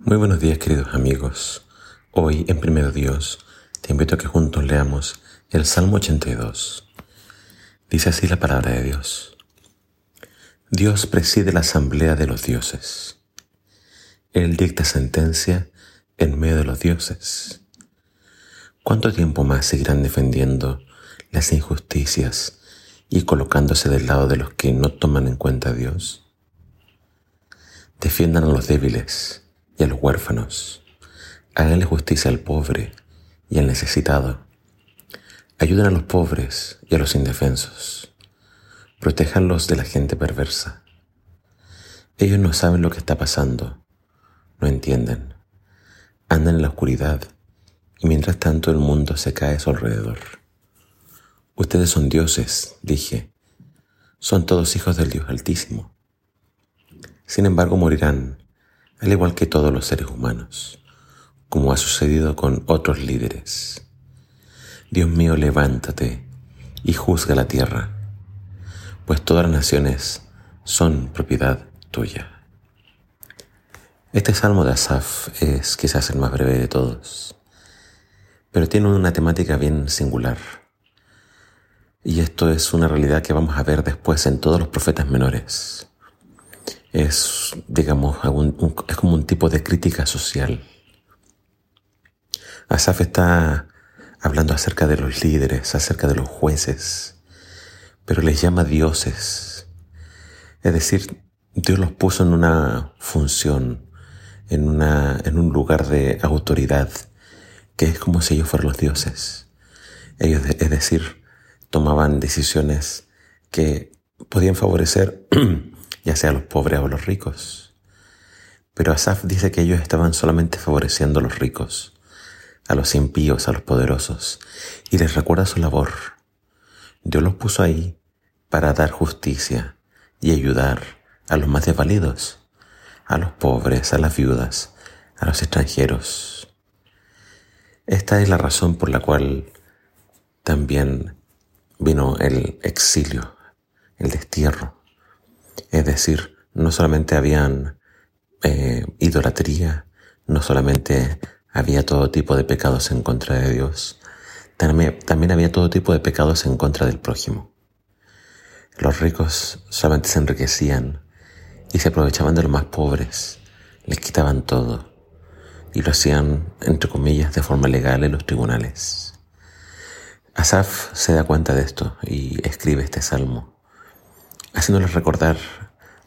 Muy buenos días queridos amigos. Hoy en Primero Dios te invito a que juntos leamos el Salmo 82. Dice así la palabra de Dios. Dios preside la asamblea de los dioses. Él dicta sentencia en medio de los dioses. ¿Cuánto tiempo más seguirán defendiendo las injusticias y colocándose del lado de los que no toman en cuenta a Dios? Defiendan a los débiles y a los huérfanos. Háganle justicia al pobre y al necesitado. Ayuden a los pobres y a los indefensos. Protéjanlos de la gente perversa. Ellos no saben lo que está pasando, no entienden. Andan en la oscuridad y mientras tanto el mundo se cae a su alrededor. Ustedes son dioses, dije. Son todos hijos del Dios Altísimo. Sin embargo, morirán al igual que todos los seres humanos, como ha sucedido con otros líderes. Dios mío, levántate y juzga la tierra, pues todas las naciones son propiedad tuya. Este salmo de Asaf es quizás el más breve de todos, pero tiene una temática bien singular. Y esto es una realidad que vamos a ver después en todos los profetas menores es, digamos, es como un tipo de crítica social. Asaf está hablando acerca de los líderes, acerca de los jueces, pero les llama dioses. Es decir, Dios los puso en una función, en, una, en un lugar de autoridad, que es como si ellos fueran los dioses. Ellos, es decir, tomaban decisiones que podían favorecer ya sea los pobres o los ricos. Pero Asaf dice que ellos estaban solamente favoreciendo a los ricos, a los impíos, a los poderosos, y les recuerda su labor. Dios los puso ahí para dar justicia y ayudar a los más desvalidos, a los pobres, a las viudas, a los extranjeros. Esta es la razón por la cual también vino el exilio, el destierro. Decir, no solamente habían eh, idolatría, no solamente había todo tipo de pecados en contra de Dios, también, también había todo tipo de pecados en contra del prójimo. Los ricos solamente se enriquecían y se aprovechaban de los más pobres, les quitaban todo y lo hacían, entre comillas, de forma legal en los tribunales. Asaf se da cuenta de esto y escribe este salmo haciéndoles recordar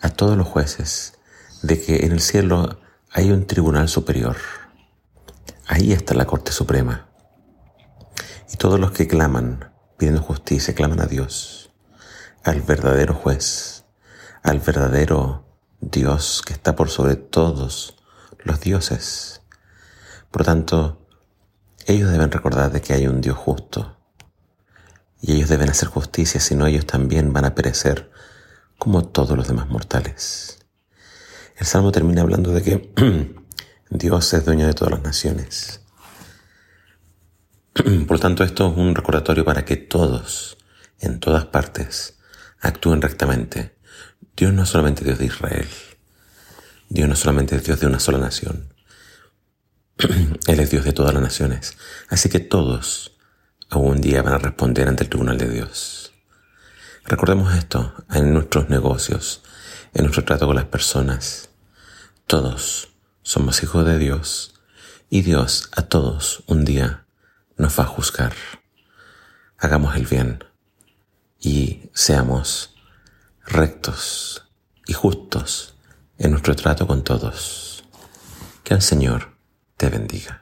a todos los jueces de que en el cielo hay un tribunal superior. Ahí está la Corte Suprema. Y todos los que claman, pidiendo justicia, claman a Dios, al verdadero juez, al verdadero Dios que está por sobre todos los dioses. Por tanto, ellos deben recordar de que hay un Dios justo. Y ellos deben hacer justicia, si no ellos también van a perecer como todos los demás mortales. El Salmo termina hablando de que Dios es dueño de todas las naciones. Por tanto, esto es un recordatorio para que todos, en todas partes, actúen rectamente. Dios no es solamente Dios de Israel. Dios no es solamente Dios de una sola nación. Él es Dios de todas las naciones. Así que todos algún día van a responder ante el tribunal de Dios. Recordemos esto en nuestros negocios, en nuestro trato con las personas. Todos somos hijos de Dios y Dios a todos un día nos va a juzgar. Hagamos el bien y seamos rectos y justos en nuestro trato con todos. Que el Señor te bendiga.